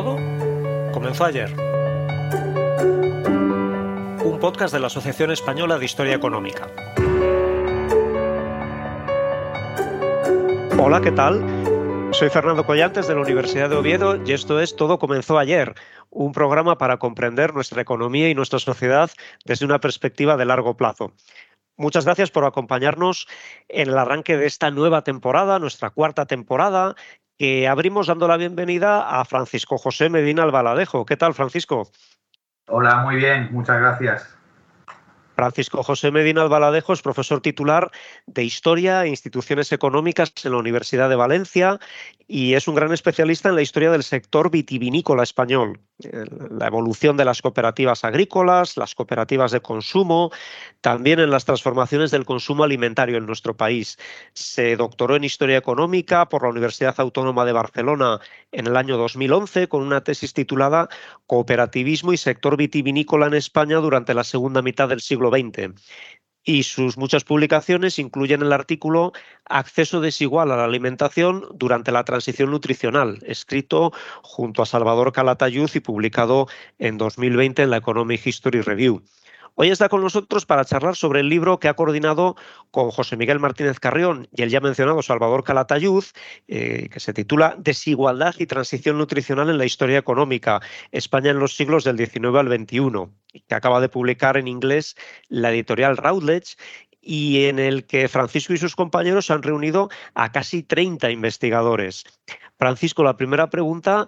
Todo comenzó ayer. Un podcast de la Asociación Española de Historia Económica. Hola, ¿qué tal? Soy Fernando Collantes de la Universidad de Oviedo y esto es Todo comenzó ayer, un programa para comprender nuestra economía y nuestra sociedad desde una perspectiva de largo plazo. Muchas gracias por acompañarnos en el arranque de esta nueva temporada, nuestra cuarta temporada, que abrimos dando la bienvenida a Francisco José Medina Albaladejo. ¿Qué tal, Francisco? Hola, muy bien, muchas gracias. Francisco José Medina Albaladejo es profesor titular de Historia e Instituciones Económicas en la Universidad de Valencia y es un gran especialista en la historia del sector vitivinícola español, la evolución de las cooperativas agrícolas, las cooperativas de consumo, también en las transformaciones del consumo alimentario en nuestro país. Se doctoró en Historia Económica por la Universidad Autónoma de Barcelona en el año 2011 con una tesis titulada Cooperativismo y sector vitivinícola en España durante la segunda mitad del siglo Y sus muchas publicaciones incluyen el artículo Acceso desigual a la alimentación durante la transición nutricional, escrito junto a Salvador Calatayud y publicado en 2020 en la Economic History Review. Hoy está con nosotros para charlar sobre el libro que ha coordinado con José Miguel Martínez Carrión y el ya mencionado Salvador Calatayud, eh, que se titula Desigualdad y transición nutricional en la historia económica, España en los siglos del XIX al XXI, que acaba de publicar en inglés la editorial Routledge y en el que Francisco y sus compañeros han reunido a casi 30 investigadores. Francisco, la primera pregunta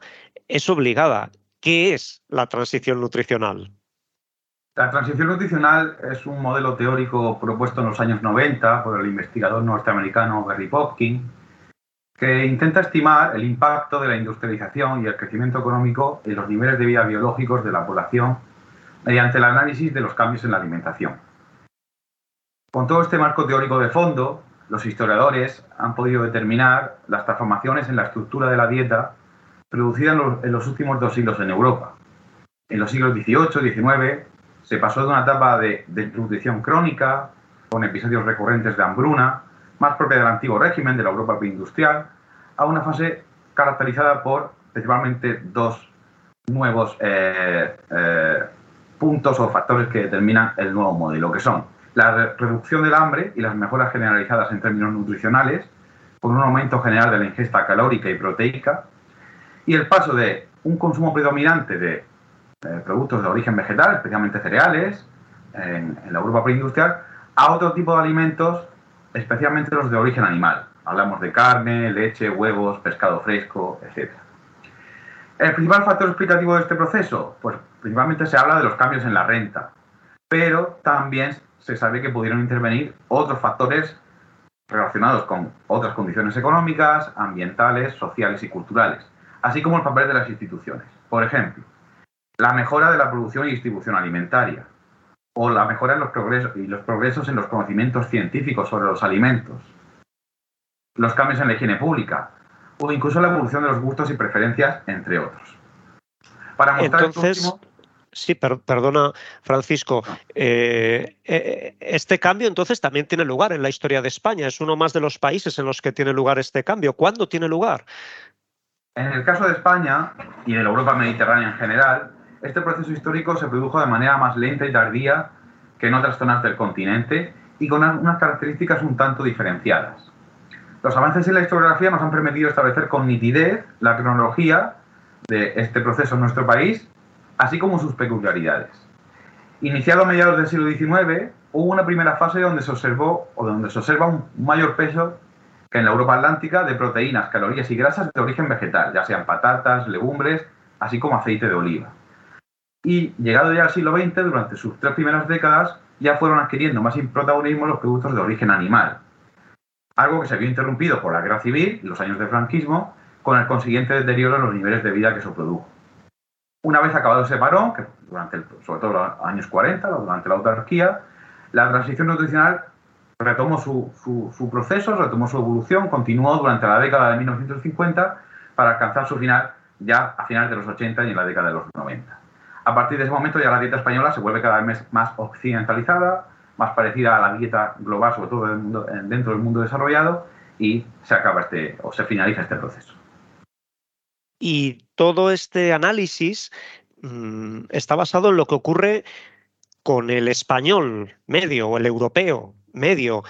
es obligada. ¿Qué es la transición nutricional? La transición nutricional es un modelo teórico propuesto en los años 90 por el investigador norteamericano Gary Popkin, que intenta estimar el impacto de la industrialización y el crecimiento económico en los niveles de vida biológicos de la población mediante el análisis de los cambios en la alimentación. Con todo este marco teórico de fondo, los historiadores han podido determinar las transformaciones en la estructura de la dieta producidas en los, últimos dos siglos en Europa. En los siglos XVIII XIX se pasó de una etapa de desnutrición crónica, con episodios recurrentes de hambruna, más propia del antiguo régimen de la Europa preindustrial, a una fase caracterizada por principalmente dos nuevos eh, eh, puntos o factores que determinan el nuevo modelo, que son la reducción del hambre y las mejoras generalizadas en términos nutricionales, con un aumento general de la ingesta calórica y proteica, y el paso de un consumo predominante de productos de origen vegetal, especialmente cereales, en, la Europa preindustrial, a otro tipo de alimentos, especialmente los de origen animal. Hablamos de carne, leche, huevos, pescado fresco, etc. ¿El principal factor explicativo de este proceso? Pues principalmente se habla de los cambios en la renta, pero también se sabe que pudieron intervenir otros factores relacionados con otras condiciones económicas, ambientales, sociales y culturales, así como el papel de las instituciones. Por ejemplo, la mejora de la producción y distribución alimentaria, o la mejora en los progresos y los progresos en los conocimientos científicos sobre los alimentos, los cambios en la higiene pública, o incluso la evolución de los gustos y preferencias, entre otros. Para mostrar Entonces, Sí, perdona, Francisco. Eh, eh, este cambio entonces también tiene lugar en la historia de España. Es uno más de los países en los que tiene lugar este cambio. ¿Cuándo tiene lugar? En el caso de España y de la Europa mediterránea en general, este proceso histórico se produjo de manera más lenta y tardía que en otras zonas del continente y con unas características un tanto diferenciadas. Los avances en la historiografía nos han permitido establecer con nitidez la cronología de este proceso en nuestro país así como sus peculiaridades. Iniciado a mediados del siglo XIX, hubo una primera fase donde se observó o donde se observa un mayor peso que en la Europa Atlántica de proteínas, calorías y grasas de origen vegetal, ya sean patatas, legumbres, así como aceite de oliva. Y llegado ya al siglo XX, durante sus tres primeras décadas, ya fueron adquiriendo más protagonismo los productos de origen animal, algo que se vio interrumpido por la guerra civil y los años de franquismo, con el consiguiente deterioro en los niveles de vida que se produjo. Una vez acabado ese parón, que durante sobre todo los años 40, durante la autarquía, la transición nutricional retomó su, su, proceso, retomó su evolución, continuó durante la década de 1950 para alcanzar su final ya a finales de los 80 y en la década de los 90. A partir de ese momento ya la dieta española se vuelve cada vez más occidentalizada, más parecida a la dieta global, sobre todo dentro del mundo desarrollado, y se acaba este, o se finaliza este proceso. Y todo este análisis mm, está basado en lo que ocurre con el español medio o el europeo medio.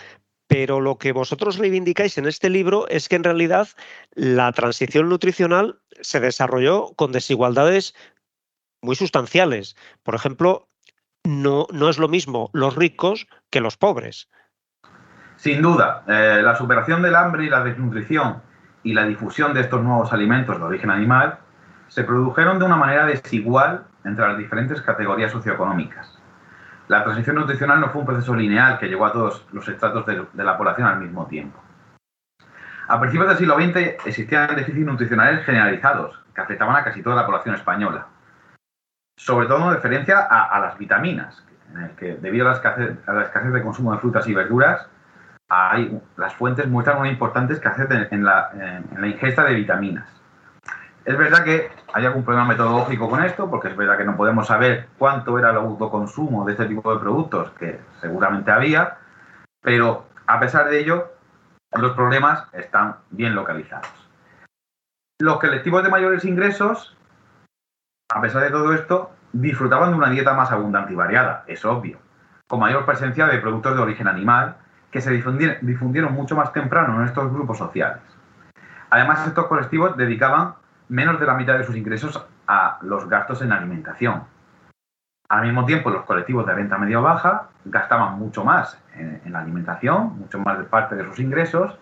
Pero lo que vosotros reivindicáis en este libro es que en realidad la transición nutricional se desarrolló con desigualdades muy sustanciales. Por ejemplo, no, no es lo mismo los ricos que los pobres. Sin duda, eh, la superación del hambre y la desnutrición y la difusión de estos nuevos alimentos de origen animal se produjeron de una manera desigual entre las diferentes categorías socioeconómicas. La transición nutricional no fue un proceso lineal que llegó a todos los estratos de, la población al mismo tiempo. A principios del siglo XX existían déficits nutricionales generalizados que afectaban a casi toda la población española, sobre todo en referencia a, las vitaminas, en el que debido a la, escasez, la de consumo de frutas y verduras, las fuentes muestran una importante escasez en la, ingesta de vitaminas. Es verdad que hay algún problema metodológico con esto, porque es verdad que no podemos saber cuánto era el autoconsumo de este tipo de productos, que seguramente había, pero a pesar de ello, los problemas están bien localizados. Los colectivos de mayores ingresos, a pesar de todo esto, disfrutaban de una dieta más abundante y variada, es obvio, con mayor presencia de productos de origen animal, que se difundieron, mucho más temprano en estos grupos sociales. Además, estos colectivos dedicaban menos de la mitad de sus ingresos a los gastos en alimentación. Al mismo tiempo, los colectivos de renta media o baja gastaban mucho más en, la alimentación, mucho más de parte de sus ingresos,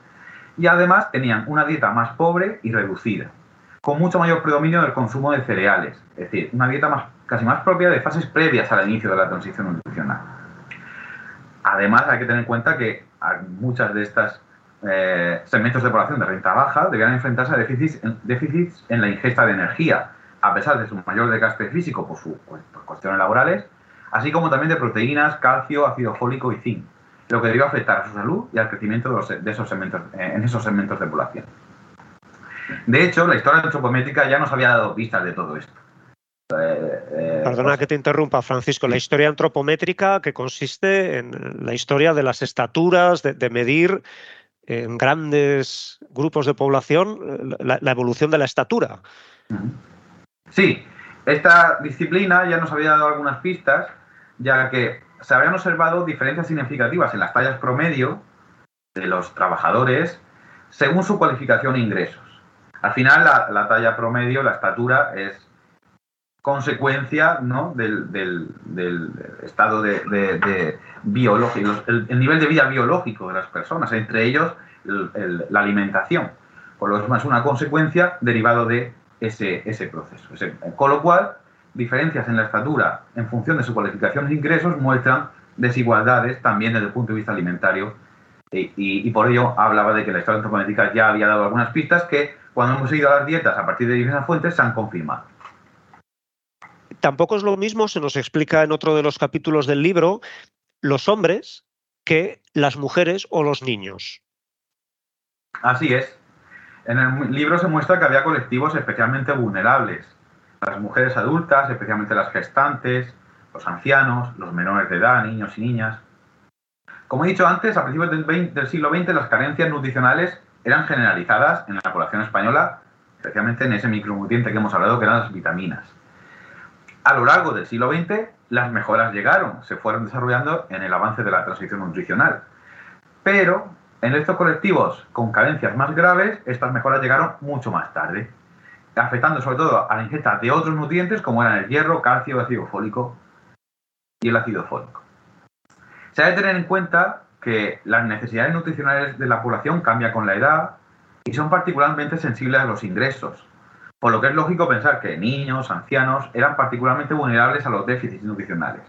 y además tenían una dieta más pobre y reducida, con mucho mayor predominio del consumo de cereales, es decir, una dieta más, casi más propia de fases previas al inicio de la transición nutricional. Además, hay que tener en cuenta que muchas de estas eh, segmentos de población de renta baja deberán enfrentarse a déficits, en la ingesta de energía, a pesar de su mayor desgaste físico por, sus cuestiones laborales, así como también de proteínas, calcio, ácido fólico y zinc, lo que debió afectar a su salud y al crecimiento de, esos segmentos, eh, en esos segmentos de población. De hecho, la historia antropométrica ya nos había dado pistas de todo esto. Eh, eh, Perdona que te interrumpa, Francisco. La historia antropométrica que consiste en la historia de las estaturas, de, medir en grandes grupos de población la, evolución de la estatura. Sí, esta disciplina ya nos había dado algunas pistas, ya que se habían observado diferencias significativas en las tallas promedio de los trabajadores según su cualificación e ingresos. Al final, la talla promedio, la estatura, es consecuencia ¿no? del, del, estado de, biológico, el, nivel de vida biológico de las personas, entre ellos la alimentación. Por lo es una consecuencia derivado de ese, ese proceso. con lo cual, diferencias en la estatura en función de su cualificación de ingresos muestran desigualdades también desde el punto de vista alimentario y, y, por ello hablaba de que la historia antropométrica ya había dado algunas pistas que cuando hemos seguido las dietas a partir de diversas fuentes se han confirmado. tampoco es lo mismo, se nos explica en otro de los capítulos del libro, los hombres que las mujeres o los niños. Así es. En el libro se muestra que había colectivos especialmente vulnerables. Las mujeres adultas, especialmente las gestantes, los ancianos, los menores de edad, niños y niñas. Como he dicho antes, a principios del, siglo XX las carencias nutricionales eran generalizadas en la población española, especialmente en ese micronutriente que hemos hablado, que eran las vitaminas. A lo largo del siglo XX, las mejoras llegaron, se fueron desarrollando en el avance de la transición nutricional. Pero en estos colectivos con carencias más graves, estas mejoras llegaron mucho más tarde, afectando sobre todo a la ingesta de otros nutrientes como eran el hierro, calcio, ácido fólico y el ácido fólico. Se debe tener en cuenta que las necesidades nutricionales de la población cambian con la edad y son particularmente sensibles a los ingresos, por lo que es lógico pensar que niños, ancianos, eran particularmente vulnerables a los déficits nutricionales,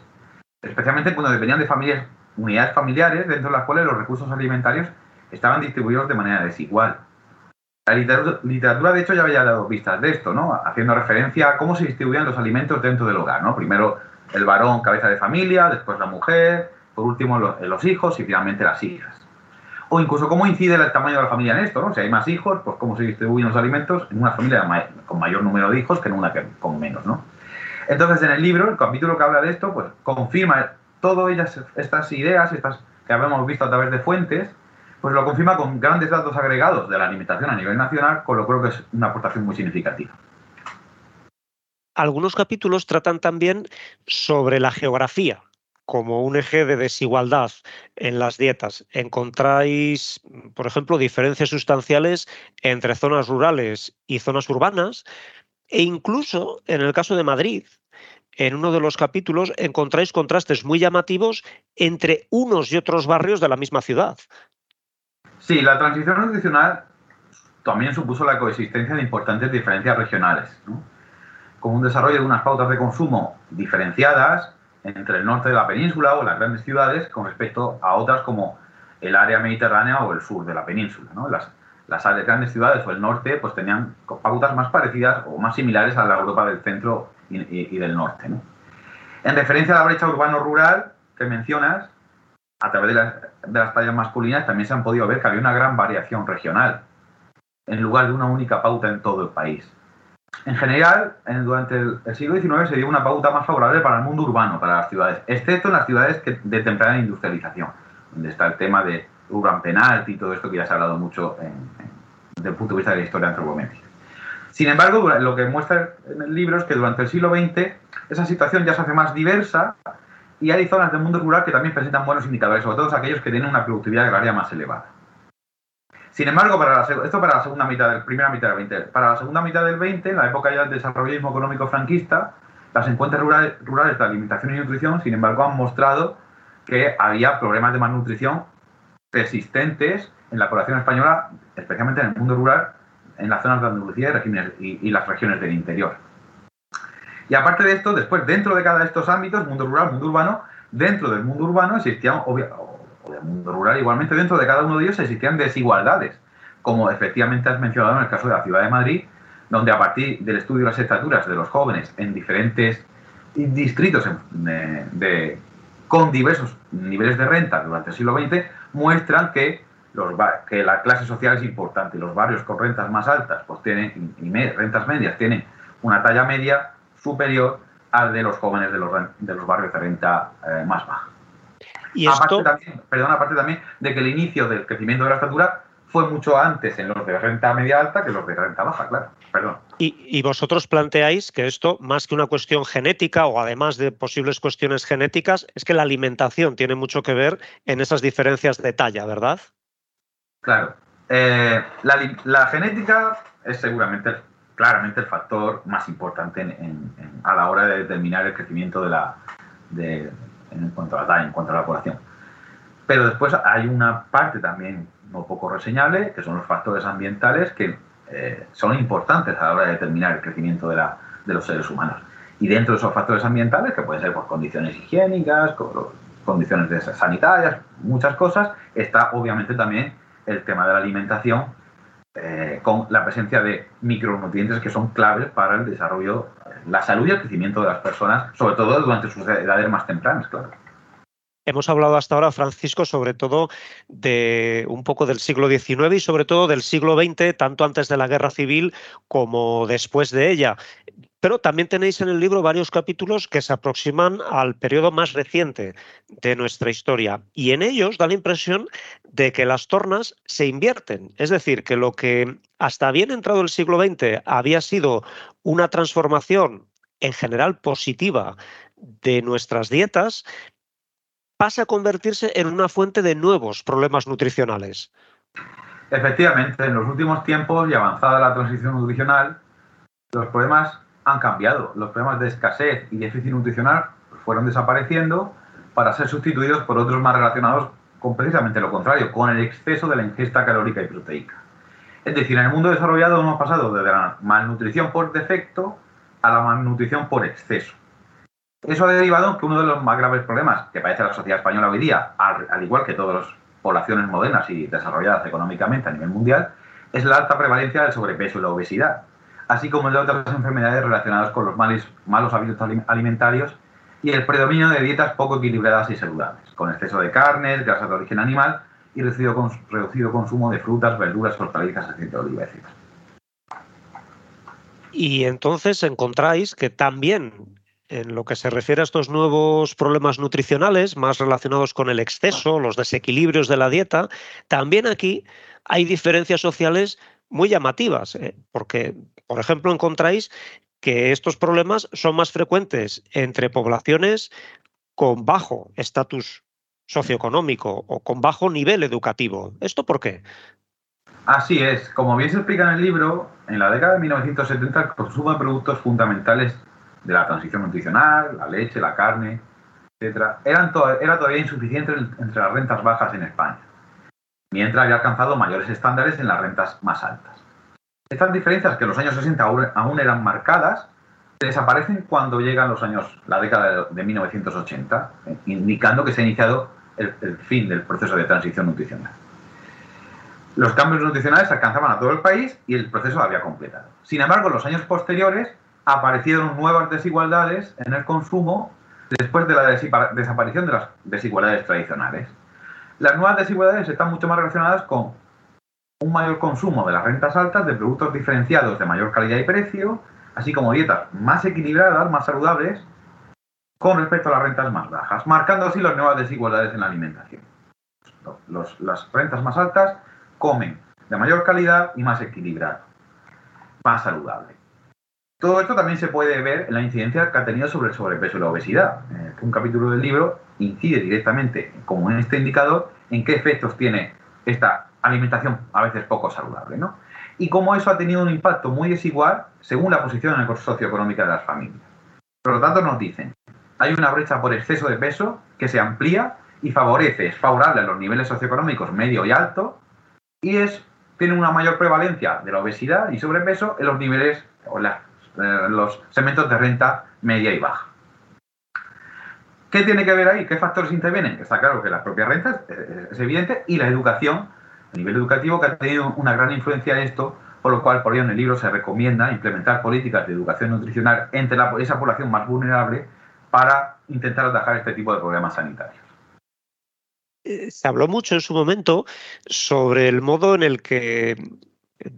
especialmente cuando dependían de familias, unidades familiares dentro de las cuales los recursos alimentarios estaban distribuidos de manera desigual. La literatura, de hecho, ya había dado pistas de esto, ¿no? Haciendo referencia a cómo se distribuían los alimentos dentro del hogar, ¿no? Primero el varón, cabeza de familia, después la mujer, por último los, hijos y finalmente las hijas. O incluso cómo incide el tamaño de la familia en esto, ¿no? Si hay más hijos, pues cómo se distribuyen los alimentos en una familia con mayor número de hijos que en una con menos, ¿no? Entonces, en el libro, el capítulo que habla de esto, pues confirma todas estas ideas, estas que habíamos visto a través de fuentes, pues lo confirma con grandes datos agregados de la alimentación a nivel nacional, con lo creo que es una aportación muy significativa. Algunos capítulos tratan también sobre la geografía como un eje de desigualdad en las dietas. Encontráis, por ejemplo, diferencias sustanciales entre zonas rurales y zonas urbanas e incluso en el caso de Madrid, en uno de los capítulos encontráis contrastes muy llamativos entre unos y otros barrios de la misma ciudad. Sí, la transición nutricional también supuso la coexistencia de importantes diferencias regionales, con un desarrollo de unas pautas de consumo diferenciadas entre el norte de la península o las grandes ciudades con respecto a otras como el área mediterránea o el sur de la península. Las, las grandes ciudades o el norte pues tenían pautas más parecidas o más similares a la Europa del centro y, del norte. En referencia a la brecha urbano-rural que mencionas, a través de las, de las tallas masculinas también se han podido ver que había una gran variación regional, en lugar de una única pauta en todo el país. En general, durante el, siglo XIX se dio una pauta más favorable para el mundo urbano, para las ciudades, excepto en las ciudades de temprana industrialización, donde está el tema de urban penalty y todo esto que ya se ha hablado mucho desde el punto de vista de la historia antropométrica. Sin embargo, lo que muestra el libro es que durante el siglo XX esa situación ya se hace más diversa y hay zonas del mundo rural que también presentan buenos indicadores, sobre todo aquellos que tienen una productividad agraria más elevada. Sin embargo, para esto para la segunda mitad del, primera mitad del 20, para la segunda mitad del 20, en la época ya del desarrollismo económico franquista, las encuestas rurales, de alimentación y nutrición, sin embargo, han mostrado que había problemas de malnutrición persistentes en la población española, especialmente en el mundo rural, en las zonas de Andalucía y, y las regiones del interior. Y aparte de esto, después, dentro de cada de estos ámbitos, mundo rural, mundo urbano, dentro del mundo urbano existían, o del mundo rural, igualmente dentro de cada uno de ellos existían desigualdades, como efectivamente has mencionado en el caso de la ciudad de Madrid, donde a partir del estudio de las estaturas de los jóvenes en diferentes distritos de, con diversos niveles de renta durante el siglo XX, muestran que, los, que la clase social es importante. Los barrios con rentas más altas pues tienen, y rentas medias tienen una talla media superior al de los jóvenes de los, de los barrios de renta eh, más baja. Y aparte, también, perdón, aparte también de que el inicio del crecimiento de la estatura fue mucho antes en los de renta media alta que los de renta baja, claro. Perdón. Y, vosotros planteáis que esto, más que una cuestión genética o además de posibles cuestiones genéticas, es que la alimentación tiene mucho que ver en esas diferencias de talla, ¿verdad? Claro. Eh, la, genética es seguramente claramente el factor más importante a la hora de determinar el crecimiento de la, en cuanto a la talla, en cuanto a la población. Pero después hay una parte también no poco reseñable, que son los factores ambientales que eh, son importantes a la hora de determinar el crecimiento de, la, de, los seres humanos. Y dentro de esos factores ambientales, que pueden ser por condiciones higiénicas, condiciones sanitarias, muchas cosas, está obviamente también el tema de la alimentación, eh, con la presencia de micronutrientes que son claves para el desarrollo la salud y el crecimiento de las personas, sobre todo durante sus edades más tempranas, claro. Hemos hablado hasta ahora, Francisco, sobre todo de un poco del siglo XIX y sobre todo del siglo XX, tanto antes de la guerra civil como después de ella. Pero también tenéis en el libro varios capítulos que se aproximan al periodo más reciente de nuestra historia. Y en ellos da la impresión de que las tornas se invierten. Es decir, que lo que hasta bien entrado el siglo XX había sido una transformación en general positiva de nuestras dietas, pasa a convertirse en una fuente de nuevos problemas nutricionales. Efectivamente, en los últimos tiempos y avanzada la transición nutricional, los problemas han cambiado. Los problemas de escasez y déficit nutricional fueron desapareciendo para ser sustituidos por otros más relacionados con precisamente lo contrario, con el exceso de la ingesta calórica y proteica. Es decir, en el mundo desarrollado hemos pasado de la malnutrición por defecto a la malnutrición por exceso. Eso ha derivado en que uno de los más graves problemas que padece la sociedad española hoy día, al, igual que todas las poblaciones modernas y desarrolladas económicamente a nivel mundial, es la alta prevalencia del sobrepeso y la obesidad, así como de otras enfermedades relacionadas con los malos hábitos alimentarios y el predominio de dietas poco equilibradas y saludables, con exceso de carnes, grasas de origen animal y reducido, reducido consumo de frutas, verduras, hortalizas, aceite de oliva, etc. Y entonces encontráis que también en lo que se refiere a estos nuevos problemas nutricionales, más relacionados con el exceso, los desequilibrios de la dieta, también aquí hay diferencias sociales muy llamativas, ¿eh? porque, por ejemplo, encontráis que estos problemas son más frecuentes entre poblaciones con bajo estatus socioeconómico o con bajo nivel educativo. ¿Esto por qué? Así es. Como bien se explica en el libro, en la década de 1970 el consumo de productos fundamentales de la transición nutricional, la leche, la carne, etcétera, eran era todavía insuficiente entre las rentas bajas en España, mientras había alcanzado mayores estándares en las rentas más altas. Estas diferencias, que en los años 60 aún eran marcadas, desaparecen cuando llegan los años, la década de 1980, indicando que se ha iniciado el, el fin del proceso de transición nutricional. Los cambios nutricionales alcanzaban a todo el país y el proceso había completado. Sin embargo, en los años posteriores aparecieron nuevas desigualdades en el consumo después de la desaparición de las desigualdades tradicionales. Las nuevas desigualdades están mucho más relacionadas con un mayor consumo de las rentas altas de productos diferenciados de mayor calidad y precio, así como dietas más equilibradas, más saludables, con respecto a las rentas más bajas, marcando así las nuevas desigualdades en la alimentación. las rentas más altas comen de mayor calidad y más equilibrado, más saludable. Todo esto también se puede ver en la incidencia que ha tenido sobre el sobrepeso y la obesidad. Eh, un capítulo del libro incide directamente, como en este indicador, en qué efectos tiene esta alimentación a veces poco saludable, ¿no? Y cómo eso ha tenido un impacto muy desigual según la posición socioeconómica de las familias. Por lo tanto, nos dicen, hay una brecha por exceso de peso que se amplía y favorece, es favorable a los niveles socioeconómicos medio y alto, y es, tiene una mayor prevalencia de la obesidad y sobrepeso en los niveles o las eh, los segmentos de renta media y baja. ¿Qué tiene que ver ahí? ¿Qué factores intervienen? Está claro que la propia renta es, evidente y la educación, a nivel educativo, que ha tenido una gran influencia en esto, por lo cual por ello en el libro se recomienda implementar políticas de educación nutricional entre esa población más vulnerable para intentar atajar este tipo de problemas sanitarios. Eh, se habló mucho en su momento sobre el modo en el que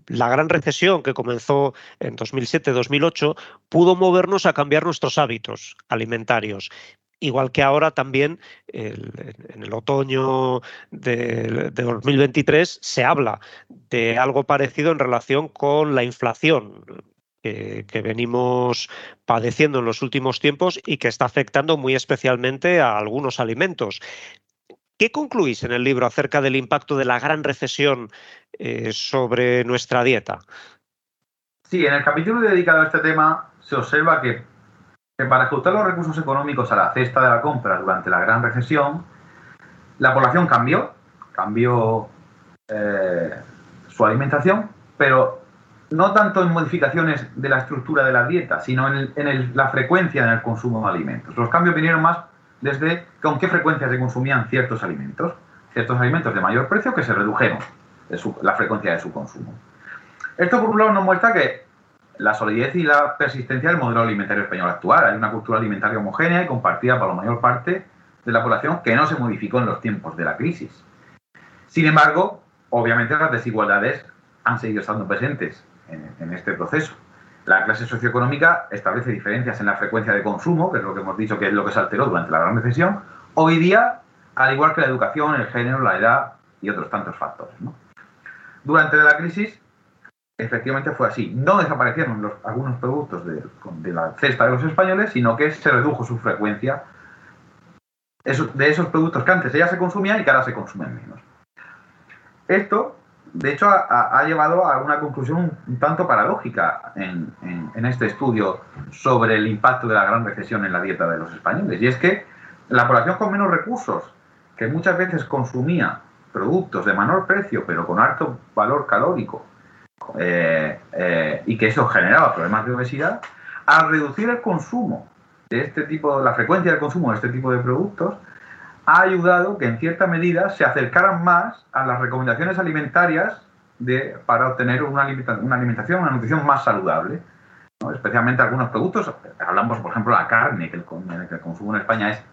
la gran recesión que comenzó en 2007-2008 pudo movernos a cambiar nuestros hábitos alimentarios. Igual que ahora también en el otoño de, 2023 se habla de algo parecido en relación con la inflación que, venimos padeciendo en los últimos tiempos y que está afectando muy especialmente a algunos alimentos. ¿Qué concluís en el libro acerca del impacto de la gran recesión eh, sobre nuestra dieta? Sí, en el capítulo dedicado a este tema se observa que, para ajustar los recursos económicos a la cesta de la compra durante la gran recesión, la población cambió, cambió eh, su alimentación, pero no tanto en modificaciones de la estructura de la dieta, sino en, la frecuencia en el consumo de alimentos. Los cambios vinieron más desde con qué frecuencia se consumían ciertos alimentos, ciertos alimentos de mayor precio que se redujeron la frecuencia de su consumo. Esto por un lado nos muestra que la solidez y la persistencia del modelo alimentario español actual. Hay una cultura alimentaria homogénea y compartida por la mayor parte de la población que no se modificó en los tiempos de la crisis. Sin embargo, obviamente las desigualdades han seguido estando presentes en, este proceso. La clase socioeconómica establece diferencias en la frecuencia de consumo, que es lo que hemos dicho que es lo que se alteró durante la Gran Recesión. Hoy día, al igual que la educación, el género, la edad y otros tantos factores. Durante la crisis, efectivamente fue así. No desaparecieron algunos productos de, la cesta de los españoles, sino que se redujo su frecuencia de esos productos que antes ya se consumían y que ahora se consumen menos. Esto, de hecho, ha, llevado a una conclusión un, tanto paradójica en, este estudio sobre el impacto de la gran recesión en la dieta de los españoles. Y es que la población con menos recursos, que muchas veces consumía productos de menor precio, pero con alto valor calórico, eh, eh, y que eso generaba problemas de obesidad, al reducir el consumo de este tipo, la frecuencia del consumo de este tipo de productos, ha ayudado que en cierta medida se acercaran más a las recomendaciones alimentarias de, para obtener una, alimentación, una nutrición más saludable. Especialmente algunos productos, hablamos por ejemplo de la carne, que el, que el consumo en España es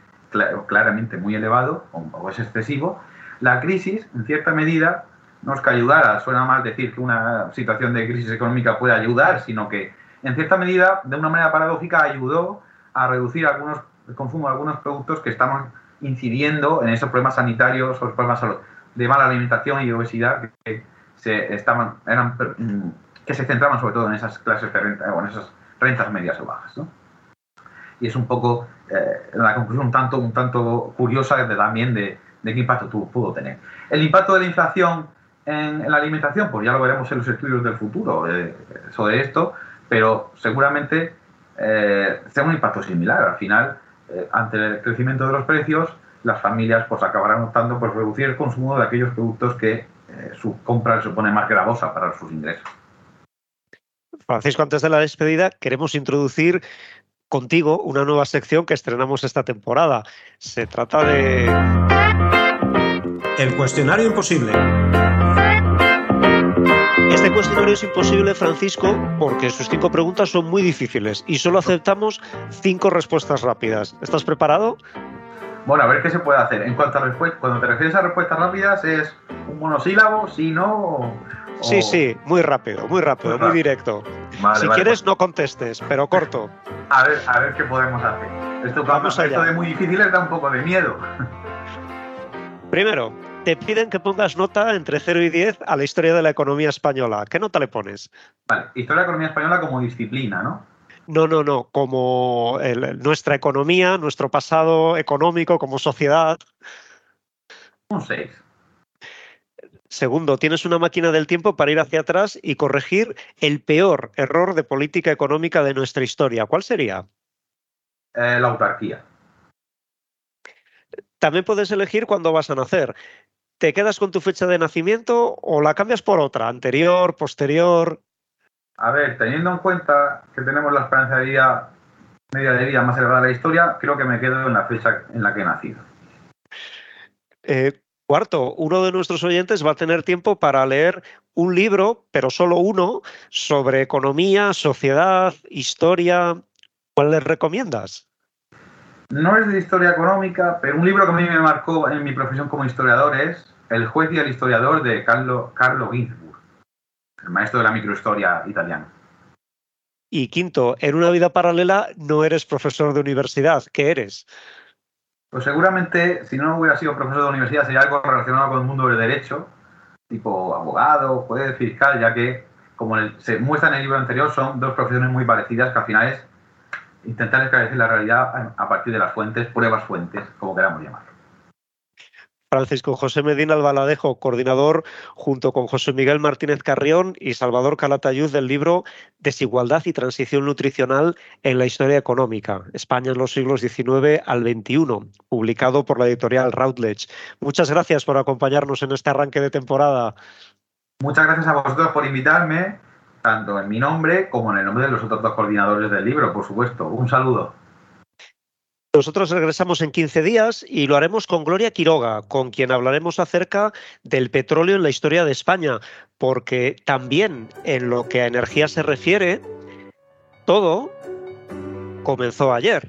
claramente muy elevado o es excesivo, la crisis, en cierta medida, no es que ayudara, suena mal decir que una situación de crisis económica puede ayudar, sino que en cierta medida, de una manera paradójica, ayudó a reducir algunos, el consumo de algunos productos que estaban incidiendo en esos problemas sanitarios o problemas de mala alimentación y obesidad que se estaban eran, que se centraban sobre todo en esas clases de renta o esas rentas medias o bajas. Y es un poco eh, la conclusión un tanto, un tanto curiosa de, también de, de qué impacto pudo tener. El impacto de la inflación en, la alimentación, pues ya lo veremos en los estudios del futuro eh, sobre esto, pero seguramente eh, sea un impacto similar. Al final, eh, ante el crecimiento de los precios, las familias pues acabarán optando por reducir el consumo de aquellos productos que su compra les supone más gravosa para sus ingresos. Francisco, antes de la despedida, queremos introducir contigo una nueva sección que estrenamos esta temporada. Se trata de... El cuestionario imposible. Este cuestionario es imposible, Francisco, porque sus cinco preguntas son muy difíciles y solo aceptamos cinco respuestas rápidas. ¿Estás preparado? Bueno, a ver qué se puede hacer. En cuanto a respuestas, cuando te refieres a respuestas rápidas, ¿es un monosílabo? Si no. Sí, sí, muy rápido, muy rápido, muy, directo. si quieres, pues- no contestes, pero corto. A ver, a ver qué podemos hacer. Esto, Vamos allá. esto de muy difíciles da un poco de miedo. Primero, te piden que pongas nota entre 0 y 10 a la historia de la economía española. ¿Qué nota le pones? Vale, historia de la economía española como disciplina, ¿no? No, no, no, como nuestra economía, nuestro pasado económico como sociedad. Un 6. Segundo, tienes una máquina del tiempo para ir hacia atrás y corregir el peor error de política económica de nuestra historia. ¿Cuál sería? Eh, la autarquía. También puedes elegir cuándo vas a nacer. ¿Te quedas con tu fecha de nacimiento o la cambias por otra? ¿Anterior, posterior? A ver, teniendo en cuenta que tenemos la esperanza de vida media de vida más elevada de la historia, creo que me quedo en la fecha en la que he nacido. Eh, cuarto, uno de nuestros oyentes va a tener tiempo para leer un libro, pero solo uno, sobre economía, sociedad, historia. ¿Cuál les recomiendas? No es de historia económica, pero un libro que a mí me marcó en mi profesión como historiador es El juez y el historiador de Carlo, Carlo Ginzburg, el maestro de la microhistoria italiana. Y quinto, en una vida paralela no eres profesor de universidad, ¿qué eres? Pues seguramente, si no hubiera sido profesor de universidad, sería algo relacionado con el mundo del derecho, tipo abogado, juez, fiscal, ya que, como se muestra en el libro anterior, son dos profesiones muy parecidas que al final es intentar esclarecer la realidad a partir de las fuentes, pruebas fuentes, como queramos llamarlo. Francisco José Medina Albaladejo, coordinador junto con José Miguel Martínez Carrión y Salvador Calatayud del libro Desigualdad y Transición Nutricional en la Historia Económica, España en los siglos XIX al XXI, publicado por la editorial Routledge. Muchas gracias por acompañarnos en este arranque de temporada. Muchas gracias a vosotros por invitarme tanto en mi nombre como en el nombre de los otros dos coordinadores del libro, por supuesto. Un saludo. Nosotros regresamos en 15 días y lo haremos con Gloria Quiroga, con quien hablaremos acerca del petróleo en la historia de España, porque también en lo que a energía se refiere, todo comenzó ayer.